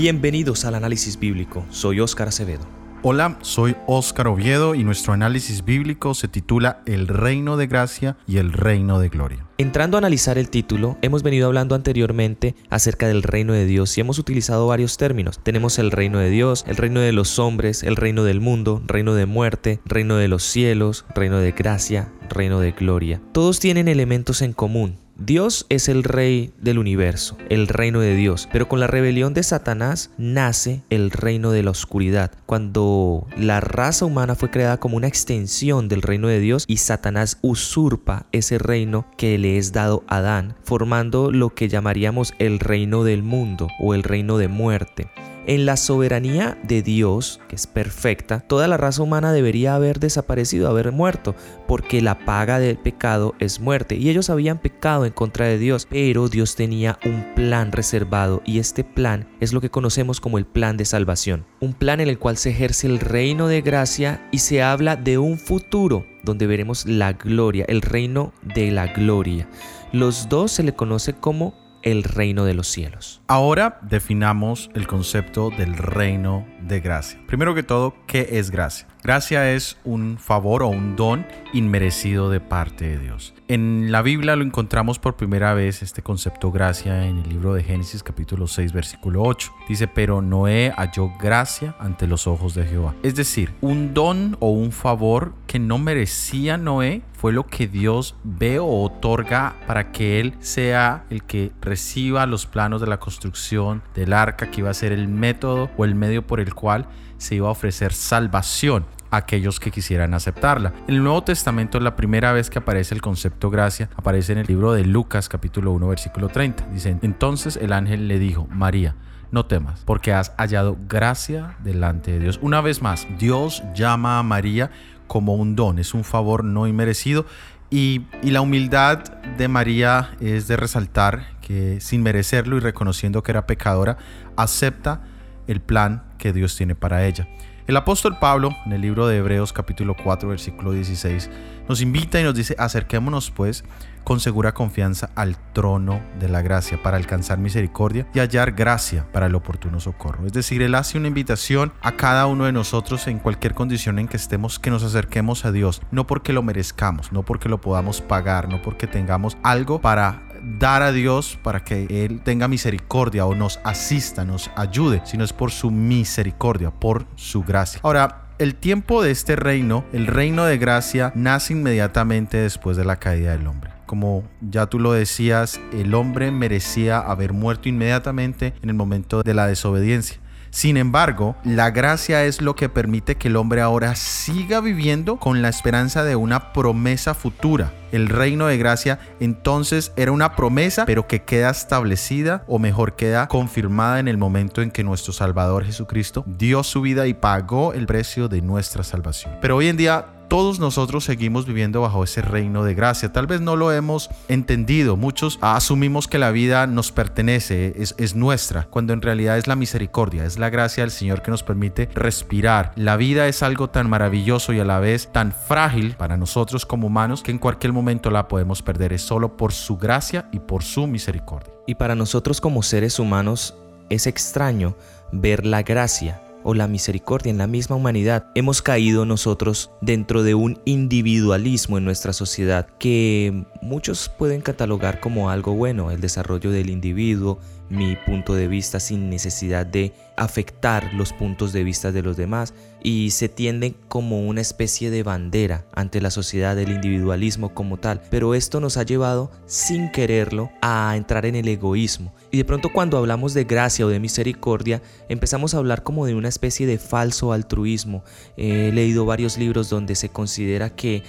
Bienvenidos al análisis bíblico. Soy Óscar Acevedo. Hola, soy Óscar Oviedo y nuestro análisis bíblico se titula El reino de gracia y el reino de gloria. Entrando a analizar el título, hemos venido hablando anteriormente acerca del reino de Dios y hemos utilizado varios términos. Tenemos el reino de Dios, el reino de los hombres, el reino del mundo, reino de muerte, reino de los cielos, reino de gracia, reino de gloria. Todos tienen elementos en común Dios es el rey del universo, el reino de Dios, pero con la rebelión de Satanás nace el reino de la oscuridad, cuando la raza humana fue creada como una extensión del reino de Dios y Satanás usurpa ese reino que le es dado a Adán, formando lo que llamaríamos el reino del mundo o el reino de muerte. En la soberanía de Dios, que es perfecta, toda la raza humana debería haber desaparecido, haber muerto, porque la paga del pecado es muerte. Y ellos habían pecado en contra de Dios, pero Dios tenía un plan reservado y este plan es lo que conocemos como el plan de salvación. Un plan en el cual se ejerce el reino de gracia y se habla de un futuro donde veremos la gloria, el reino de la gloria. Los dos se le conoce como el reino de los cielos. Ahora definamos el concepto del reino de gracia. Primero que todo, ¿qué es gracia? Gracia es un favor o un don inmerecido de parte de Dios. En la Biblia lo encontramos por primera vez este concepto gracia en el libro de Génesis capítulo 6 versículo 8. Dice, pero Noé halló gracia ante los ojos de Jehová. Es decir, un don o un favor que no merecía Noé fue lo que Dios ve o otorga para que él sea el que reciba los planos de la construcción del arca, que iba a ser el método o el medio por el cual se iba a ofrecer salvación a aquellos que quisieran aceptarla. En el Nuevo Testamento la primera vez que aparece el concepto gracia aparece en el libro de Lucas capítulo 1 versículo 30. Dicen, entonces el ángel le dijo, María, no temas, porque has hallado gracia delante de Dios. Una vez más, Dios llama a María como un don, es un favor no inmerecido. Y, y la humildad de María es de resaltar que sin merecerlo y reconociendo que era pecadora, acepta el plan que Dios tiene para ella. El apóstol Pablo, en el libro de Hebreos capítulo 4, versículo 16, nos invita y nos dice, acerquémonos pues con segura confianza al trono de la gracia para alcanzar misericordia y hallar gracia para el oportuno socorro. Es decir, Él hace una invitación a cada uno de nosotros en cualquier condición en que estemos que nos acerquemos a Dios, no porque lo merezcamos, no porque lo podamos pagar, no porque tengamos algo para dar a Dios para que Él tenga misericordia o nos asista, nos ayude, sino es por su misericordia, por su gracia. Ahora, el tiempo de este reino, el reino de gracia, nace inmediatamente después de la caída del hombre. Como ya tú lo decías, el hombre merecía haber muerto inmediatamente en el momento de la desobediencia. Sin embargo, la gracia es lo que permite que el hombre ahora siga viviendo con la esperanza de una promesa futura. El reino de gracia entonces era una promesa, pero que queda establecida o mejor queda confirmada en el momento en que nuestro Salvador Jesucristo dio su vida y pagó el precio de nuestra salvación. Pero hoy en día todos nosotros seguimos viviendo bajo ese reino de gracia. Tal vez no lo hemos entendido. Muchos asumimos que la vida nos pertenece, es, es, nuestra, cuando en realidad es la misericordia, es la gracia del Señor que nos permite respirar. La vida es algo tan maravilloso y a la vez tan frágil para nosotros como humanos que en cualquier momento la podemos perder. Es solo por su gracia y por su misericordia. Y para nosotros como seres humanos es extraño ver la gracia o la misericordia en la misma humanidad, hemos caído nosotros dentro de un individualismo en nuestra sociedad que muchos pueden catalogar como algo bueno, el desarrollo del individuo, mi punto de vista sin necesidad de afectar los puntos de vista de los demás y se tiende como una especie de bandera ante la sociedad del individualismo como tal. Pero esto nos ha llevado sin quererlo a entrar en el egoísmo. Y de pronto cuando hablamos de gracia o de misericordia empezamos a hablar como de una especie de falso altruismo. He leído varios libros donde se considera que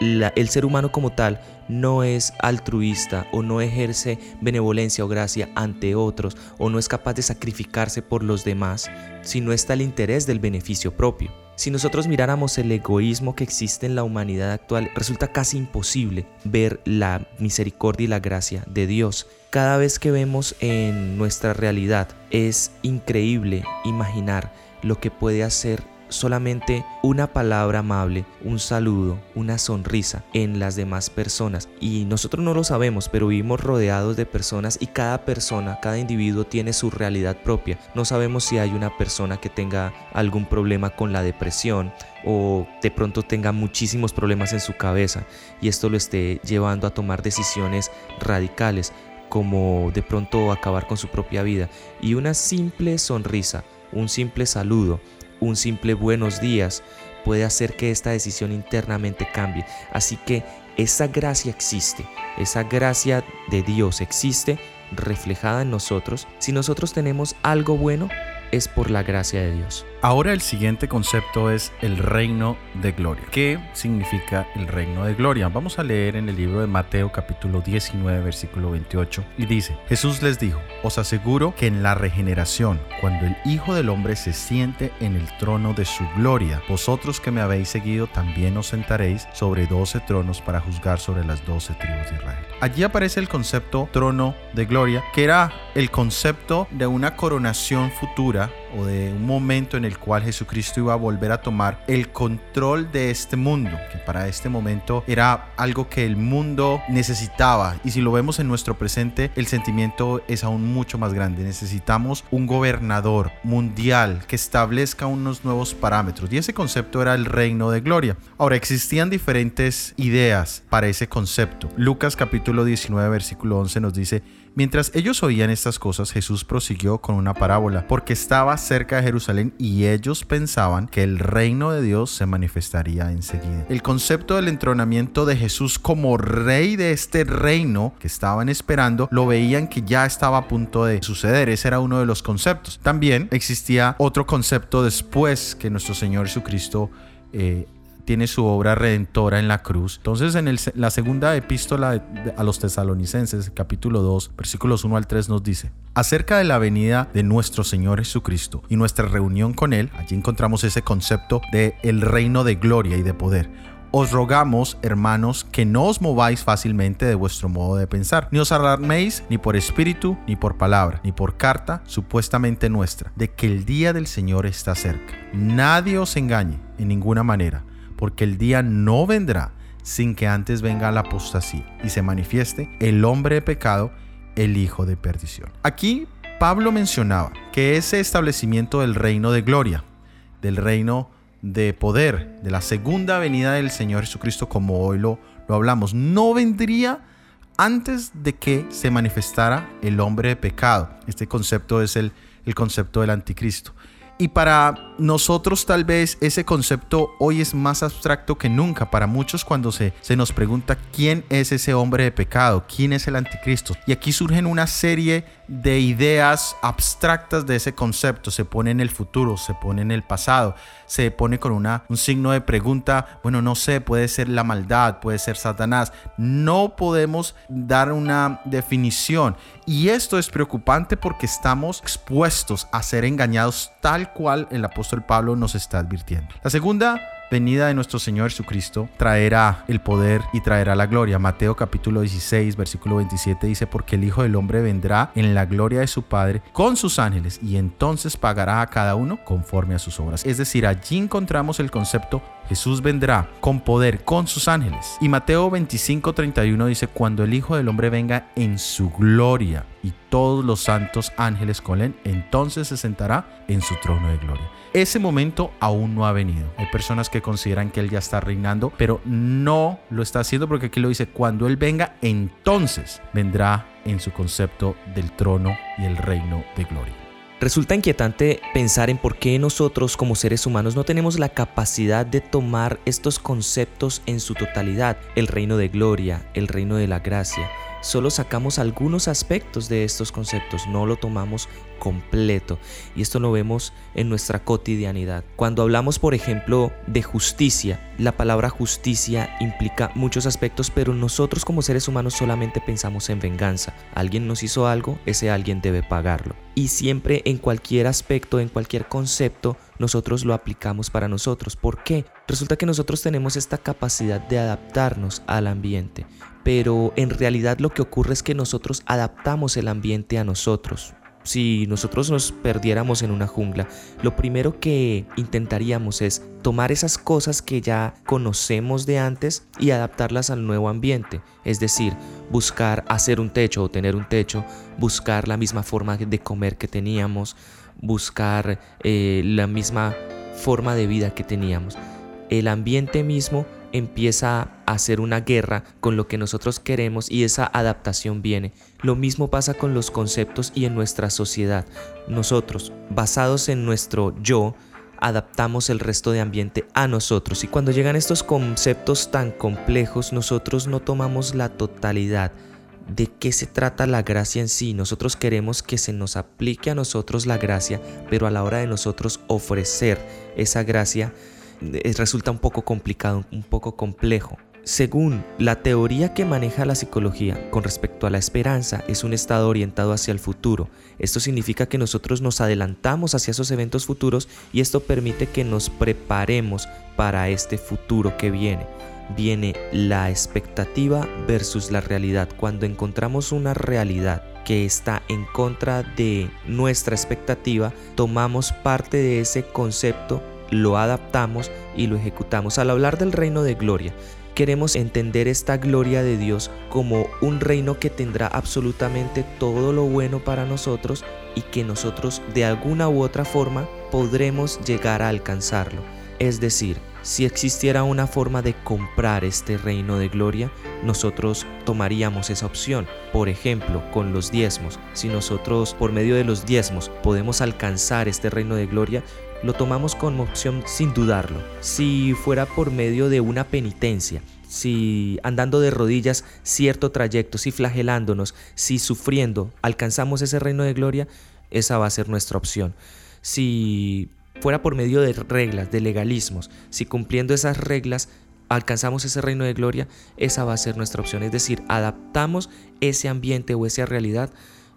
el ser humano como tal no es altruista o no ejerce benevolencia o gracia ante otros o no es capaz de sacrificarse por los demás, si no está el interés del beneficio propio. Si nosotros miráramos el egoísmo que existe en la humanidad actual, resulta casi imposible ver la misericordia y la gracia de Dios. Cada vez que vemos en nuestra realidad es increíble imaginar lo que puede hacer solamente una palabra amable, un saludo, una sonrisa en las demás personas. Y nosotros no lo sabemos, pero vivimos rodeados de personas y cada persona, cada individuo tiene su realidad propia. No sabemos si hay una persona que tenga algún problema con la depresión o de pronto tenga muchísimos problemas en su cabeza y esto lo esté llevando a tomar decisiones radicales como de pronto acabar con su propia vida. Y una simple sonrisa, un simple saludo, un simple buenos días puede hacer que esta decisión internamente cambie. Así que esa gracia existe, esa gracia de Dios existe reflejada en nosotros. Si nosotros tenemos algo bueno, es por la gracia de Dios. Ahora el siguiente concepto es el reino de gloria. ¿Qué significa el reino de gloria? Vamos a leer en el libro de Mateo capítulo 19 versículo 28 y dice, Jesús les dijo, os aseguro que en la regeneración, cuando el Hijo del Hombre se siente en el trono de su gloria, vosotros que me habéis seguido también os sentaréis sobre doce tronos para juzgar sobre las doce tribus de Israel. Allí aparece el concepto trono de gloria, que era el concepto de una coronación futura de un momento en el cual Jesucristo iba a volver a tomar el control de este mundo, que para este momento era algo que el mundo necesitaba. Y si lo vemos en nuestro presente, el sentimiento es aún mucho más grande. Necesitamos un gobernador mundial que establezca unos nuevos parámetros. Y ese concepto era el reino de gloria. Ahora, existían diferentes ideas para ese concepto. Lucas capítulo 19, versículo 11 nos dice, Mientras ellos oían estas cosas, Jesús prosiguió con una parábola, porque estaba cerca de Jerusalén y ellos pensaban que el reino de Dios se manifestaría enseguida. El concepto del entronamiento de Jesús como rey de este reino que estaban esperando, lo veían que ya estaba a punto de suceder. Ese era uno de los conceptos. También existía otro concepto después que nuestro Señor Jesucristo eh, tiene su obra redentora en la cruz. Entonces en la segunda epístola a los tesalonicenses, capítulo 2, versículos 1 al 3 nos dice, acerca de la venida de nuestro Señor Jesucristo y nuestra reunión con Él, allí encontramos ese concepto de el reino de gloria y de poder. Os rogamos, hermanos, que no os mováis fácilmente de vuestro modo de pensar, ni os alarméis ni por espíritu, ni por palabra, ni por carta supuestamente nuestra, de que el día del Señor está cerca. Nadie os engañe en ninguna manera porque el día no vendrá sin que antes venga la apostasía y se manifieste el hombre de pecado, el hijo de perdición. Aquí Pablo mencionaba que ese establecimiento del reino de gloria, del reino de poder, de la segunda venida del Señor Jesucristo, como hoy lo, lo hablamos, no vendría antes de que se manifestara el hombre de pecado. Este concepto es el, el concepto del anticristo. Y para nosotros tal vez ese concepto hoy es más abstracto que nunca. Para muchos cuando se, se nos pregunta quién es ese hombre de pecado, quién es el anticristo. Y aquí surgen una serie de ideas abstractas de ese concepto. Se pone en el futuro, se pone en el pasado, se pone con un signo de pregunta. Bueno, no sé, puede ser la maldad, puede ser Satanás. No podemos dar una definición. Y esto es preocupante porque estamos expuestos a ser engañados tal cual el apóstol Pablo nos está advirtiendo. La segunda venida de nuestro Señor Jesucristo traerá el poder y traerá la gloria. Mateo capítulo 16, versículo 27 dice, porque el Hijo del Hombre vendrá en la gloria de su Padre con sus ángeles y entonces pagará a cada uno conforme a sus obras. Es decir, allí encontramos el concepto Jesús vendrá con poder con sus ángeles. Y Mateo 25, 31 dice, cuando el Hijo del Hombre venga en su gloria y todos los santos ángeles con él, entonces se sentará en su trono de gloria. Ese momento aún no ha venido. Hay personas que consideran que él ya está reinando, pero no lo está haciendo porque aquí lo dice, cuando él venga, entonces vendrá en su concepto del trono y el reino de gloria. Resulta inquietante pensar en por qué nosotros como seres humanos no tenemos la capacidad de tomar estos conceptos en su totalidad, el reino de gloria, el reino de la gracia. Solo sacamos algunos aspectos de estos conceptos, no lo tomamos completo. Y esto lo vemos en nuestra cotidianidad. Cuando hablamos, por ejemplo, de justicia, la palabra justicia implica muchos aspectos, pero nosotros como seres humanos solamente pensamos en venganza. Alguien nos hizo algo, ese alguien debe pagarlo. Y siempre en cualquier aspecto, en cualquier concepto, nosotros lo aplicamos para nosotros. ¿Por qué? Resulta que nosotros tenemos esta capacidad de adaptarnos al ambiente, pero en realidad lo que ocurre es que nosotros adaptamos el ambiente a nosotros. Si nosotros nos perdiéramos en una jungla, lo primero que intentaríamos es tomar esas cosas que ya conocemos de antes y adaptarlas al nuevo ambiente. Es decir, buscar hacer un techo o tener un techo, buscar la misma forma de comer que teníamos, buscar eh, la misma forma de vida que teníamos. El ambiente mismo empieza a hacer una guerra con lo que nosotros queremos y esa adaptación viene. Lo mismo pasa con los conceptos y en nuestra sociedad. Nosotros, basados en nuestro yo, adaptamos el resto de ambiente a nosotros y cuando llegan estos conceptos tan complejos nosotros no tomamos la totalidad de qué se trata la gracia en sí. Nosotros queremos que se nos aplique a nosotros la gracia, pero a la hora de nosotros ofrecer esa gracia, resulta un poco complicado, un poco complejo. Según la teoría que maneja la psicología con respecto a la esperanza, es un estado orientado hacia el futuro. Esto significa que nosotros nos adelantamos hacia esos eventos futuros y esto permite que nos preparemos para este futuro que viene. Viene la expectativa versus la realidad. Cuando encontramos una realidad que está en contra de nuestra expectativa, tomamos parte de ese concepto lo adaptamos y lo ejecutamos. Al hablar del reino de gloria, queremos entender esta gloria de Dios como un reino que tendrá absolutamente todo lo bueno para nosotros y que nosotros de alguna u otra forma podremos llegar a alcanzarlo. Es decir, si existiera una forma de comprar este reino de gloria, nosotros tomaríamos esa opción. Por ejemplo, con los diezmos. Si nosotros por medio de los diezmos podemos alcanzar este reino de gloria, lo tomamos como opción sin dudarlo. Si fuera por medio de una penitencia, si andando de rodillas cierto trayecto, si flagelándonos, si sufriendo, alcanzamos ese reino de gloria, esa va a ser nuestra opción. Si fuera por medio de reglas, de legalismos, si cumpliendo esas reglas alcanzamos ese reino de gloria, esa va a ser nuestra opción. Es decir, adaptamos ese ambiente o esa realidad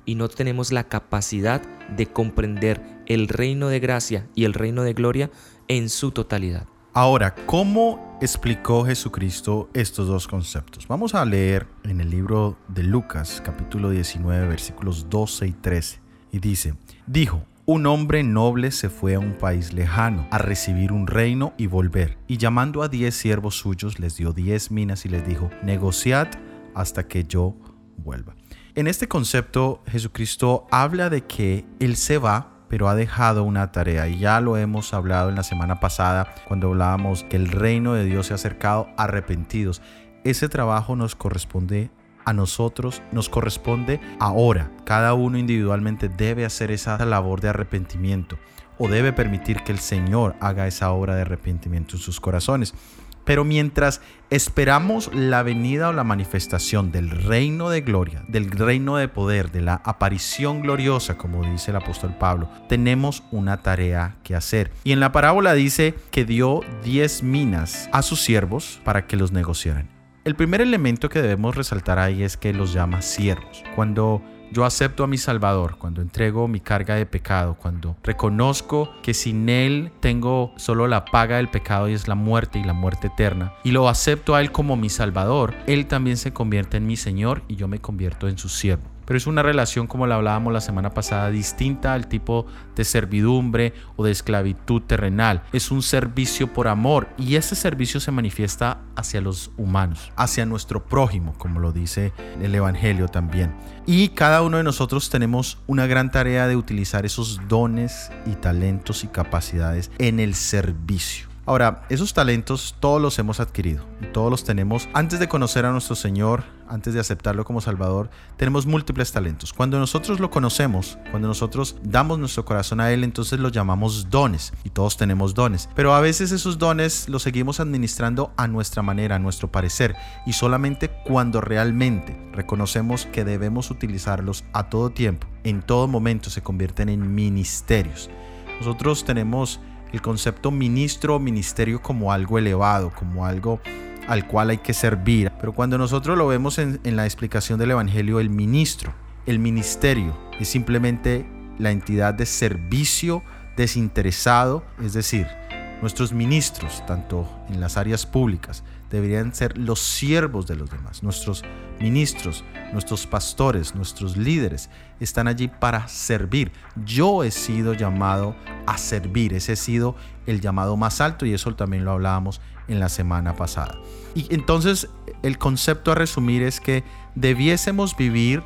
y no tenemos la capacidad de comprender el reino de gracia y el reino de gloria en su totalidad. Ahora, ¿cómo explicó Jesucristo estos dos conceptos? Vamos a leer en el libro de Lucas, capítulo 19, versículos 12 y 13. Y dice, dijo, un hombre noble se fue a un país lejano a recibir un reino y volver, y llamando a diez siervos suyos les dio diez minas y les dijo, negociad hasta que yo vuelva. En este concepto, Jesucristo habla de que Él se va, pero ha dejado una tarea y ya lo hemos hablado en la semana pasada cuando hablábamos que el reino de Dios se ha acercado arrepentidos. Ese trabajo nos corresponde a nosotros, nos corresponde ahora. Cada uno individualmente debe hacer esa labor de arrepentimiento o debe permitir que el Señor haga esa obra de arrepentimiento en sus corazones. Pero mientras esperamos la venida o la manifestación del reino de gloria, del reino de poder, de la aparición gloriosa, como dice el apóstol Pablo, tenemos una tarea que hacer. Y en la parábola dice que dio 10 minas a sus siervos para que los negociaran. El primer elemento que debemos resaltar ahí es que los llama siervos. Cuando yo acepto a mi Salvador cuando entrego mi carga de pecado, cuando reconozco que sin Él tengo solo la paga del pecado y es la muerte y la muerte eterna, y lo acepto a Él como mi Salvador, Él también se convierte en mi Señor y yo me convierto en su siervo pero es una relación como la hablábamos la semana pasada distinta al tipo de servidumbre o de esclavitud terrenal. Es un servicio por amor y ese servicio se manifiesta hacia los humanos, hacia nuestro prójimo, como lo dice el Evangelio también. Y cada uno de nosotros tenemos una gran tarea de utilizar esos dones y talentos y capacidades en el servicio. Ahora, esos talentos todos los hemos adquirido, todos los tenemos. Antes de conocer a nuestro Señor, antes de aceptarlo como Salvador, tenemos múltiples talentos. Cuando nosotros lo conocemos, cuando nosotros damos nuestro corazón a Él, entonces lo llamamos dones y todos tenemos dones. Pero a veces esos dones los seguimos administrando a nuestra manera, a nuestro parecer y solamente cuando realmente reconocemos que debemos utilizarlos a todo tiempo, en todo momento se convierten en ministerios. Nosotros tenemos el concepto ministro o ministerio como algo elevado, como algo al cual hay que servir. Pero cuando nosotros lo vemos en, la explicación del Evangelio, el ministro, el ministerio es simplemente la entidad de servicio desinteresado, es decir, nuestros ministros, tanto en las áreas públicas, deberían ser los siervos de los demás. Nuestros ministros, nuestros pastores, nuestros líderes están allí para servir. Yo he sido llamado a servir, ese ha sido el llamado más alto y eso también lo hablábamos en la semana pasada. Y entonces el concepto a resumir es que debiésemos vivir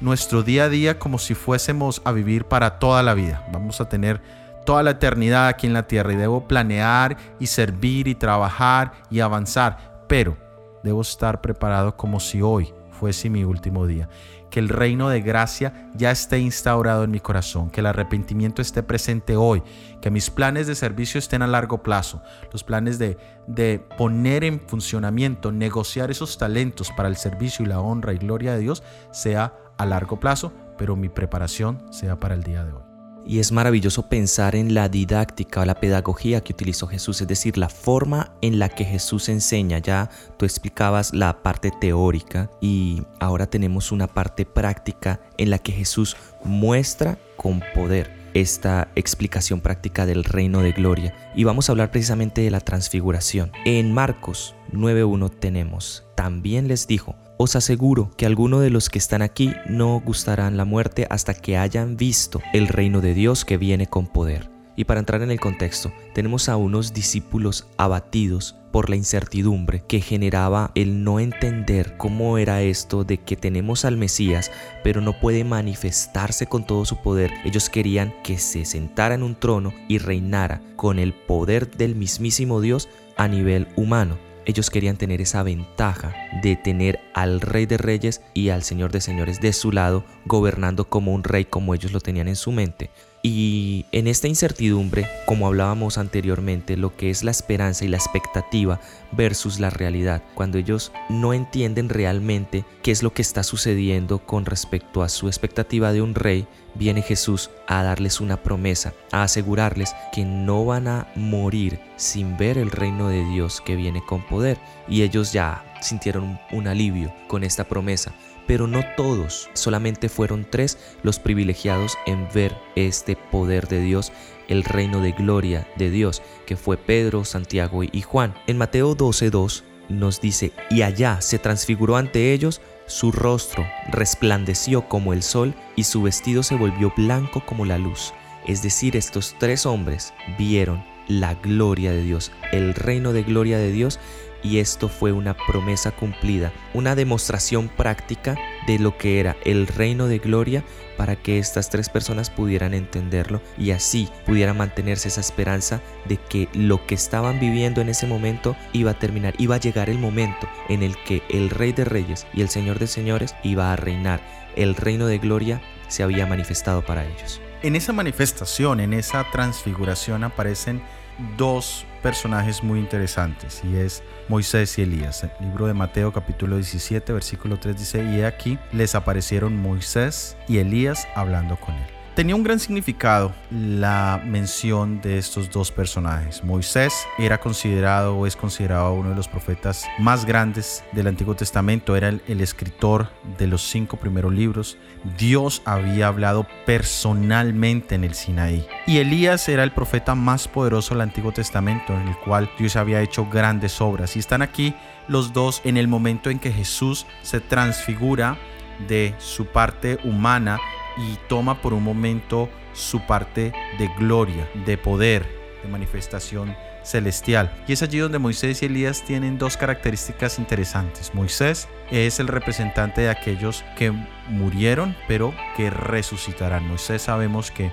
nuestro día a día como si fuésemos a vivir para toda la vida. Vamos a tener toda la eternidad aquí en la tierra y debo planear y servir y trabajar y avanzar, pero debo estar preparado como si hoy fuese mi último día. Que el reino de gracia ya esté instaurado en mi corazón, que el arrepentimiento esté presente hoy, que mis planes de servicio estén a largo plazo, los planes de, de poner en funcionamiento, negociar esos talentos para el servicio y la honra y gloria de Dios sea a largo plazo, pero mi preparación sea para el día de hoy. Y es maravilloso pensar en la didáctica o la pedagogía que utilizó Jesús, es decir, la forma en la que Jesús enseña. Ya tú explicabas la parte teórica y ahora tenemos una parte práctica en la que Jesús muestra con poder esta explicación práctica del reino de gloria. Y vamos a hablar precisamente de la transfiguración. En Marcos 9.1 tenemos, también les dijo, os aseguro que algunos de los que están aquí no gustarán la muerte hasta que hayan visto el reino de Dios que viene con poder. Y para entrar en el contexto, tenemos a unos discípulos abatidos por la incertidumbre que generaba el no entender cómo era esto de que tenemos al Mesías, pero no puede manifestarse con todo su poder. Ellos querían que se sentara en un trono y reinara con el poder del mismísimo Dios a nivel humano. Ellos querían tener esa ventaja de tener al Rey de Reyes y al Señor de Señores de su lado, gobernando como un rey como ellos lo tenían en su mente. Y en esta incertidumbre, como hablábamos anteriormente, lo que es la esperanza y la expectativa versus la realidad, cuando ellos no entienden realmente qué es lo que está sucediendo con respecto a su expectativa de un rey, viene Jesús a darles una promesa, a asegurarles que no van a morir sin ver el reino de Dios que viene con poder. Y ellos ya sintieron un alivio con esta promesa pero no todos, solamente fueron tres los privilegiados en ver este poder de Dios, el reino de gloria de Dios, que fue Pedro, Santiago y Juan. En Mateo 12.2 nos dice, y allá se transfiguró ante ellos, su rostro resplandeció como el sol y su vestido se volvió blanco como la luz. Es decir, estos tres hombres vieron la gloria de Dios, el reino de gloria de Dios y esto fue una promesa cumplida, una demostración práctica de lo que era el reino de gloria para que estas tres personas pudieran entenderlo y así pudiera mantenerse esa esperanza de que lo que estaban viviendo en ese momento iba a terminar, iba a llegar el momento en el que el Rey de Reyes y el Señor de Señores iba a reinar. El reino de gloria se había manifestado para ellos. En esa manifestación, en esa transfiguración aparecen dos personajes muy interesantes y es Moisés y Elías. El libro de Mateo capítulo 17 versículo 3 dice, y aquí les aparecieron Moisés y Elías hablando con él tenía un gran significado la mención de estos dos personajes. Moisés era considerado o es considerado uno de los profetas más grandes del Antiguo Testamento, era el, escritor de los cinco primeros libros. Dios había hablado personalmente en el Sinaí. Y Elías era el profeta más poderoso del Antiguo Testamento, en el cual Dios había hecho grandes obras. Y están aquí los dos en el momento en que Jesús se transfigura de su parte humana y toma por un momento su parte de gloria, de poder, de manifestación celestial. Y es allí donde Moisés y Elías tienen dos características interesantes. Moisés es el representante de aquellos que murieron, pero que resucitarán. Moisés sabemos que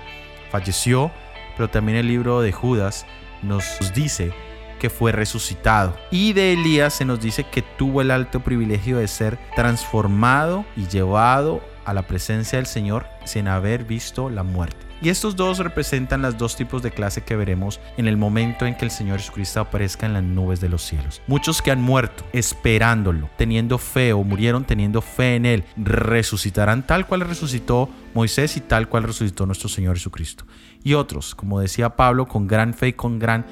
falleció, pero también el libro de Judas nos dice que fue resucitado. Y de Elías se nos dice que tuvo el alto privilegio de ser transformado y llevado a la presencia del Señor sin haber visto la muerte. Y estos dos representan los dos tipos de clase que veremos en el momento en que el Señor Jesucristo aparezca en las nubes de los cielos. Muchos que han muerto esperándolo, teniendo fe o murieron teniendo fe en Él, resucitarán tal cual resucitó Moisés y tal cual resucitó nuestro Señor Jesucristo. Y otros, como decía Pablo, con gran fe y con gran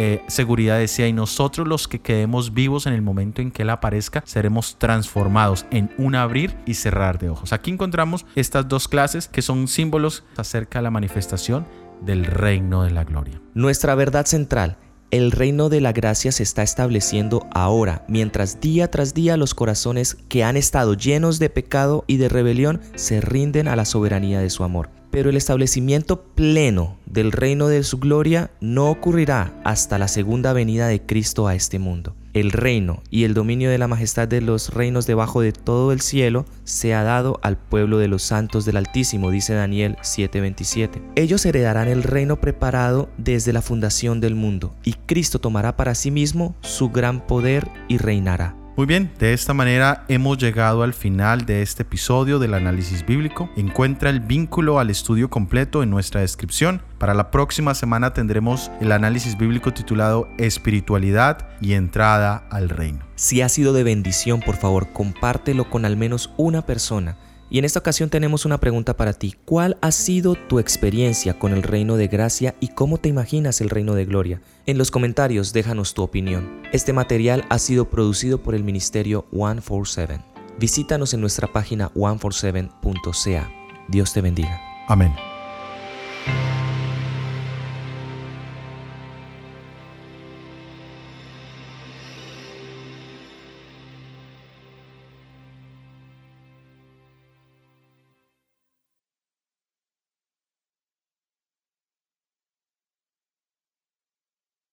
eh, seguridad decía, y nosotros los que quedemos vivos en el momento en que Él aparezca, seremos transformados en un abrir y cerrar de ojos. Aquí encontramos estas dos clases que son símbolos acerca de la manifestación del reino de la gloria. Nuestra verdad central El reino de la gracia se está estableciendo ahora, mientras día tras día los corazones que han estado llenos de pecado y de rebelión se rinden a la soberanía de su amor. Pero el establecimiento pleno del reino de su gloria no ocurrirá hasta la segunda venida de Cristo a este mundo el reino y el dominio de la majestad de los reinos debajo de todo el cielo se ha dado al pueblo de los santos del Altísimo, dice Daniel 7:27. Ellos heredarán el reino preparado desde la fundación del mundo, y Cristo tomará para sí mismo su gran poder y reinará. Muy bien, de esta manera hemos llegado al final de este episodio del análisis bíblico. Encuentra el vínculo al estudio completo en nuestra descripción. Para la próxima semana tendremos el análisis bíblico titulado Espiritualidad y entrada al reino. Si ha sido de bendición, por favor, compártelo con al menos una persona y en esta ocasión tenemos una pregunta para ti. ¿Cuál ha sido tu experiencia con el reino de gracia y cómo te imaginas el reino de gloria? En los comentarios déjanos tu opinión. Este material ha sido producido por el ministerio 147. Visítanos en nuestra página 147.ca. Dios te bendiga. Amén.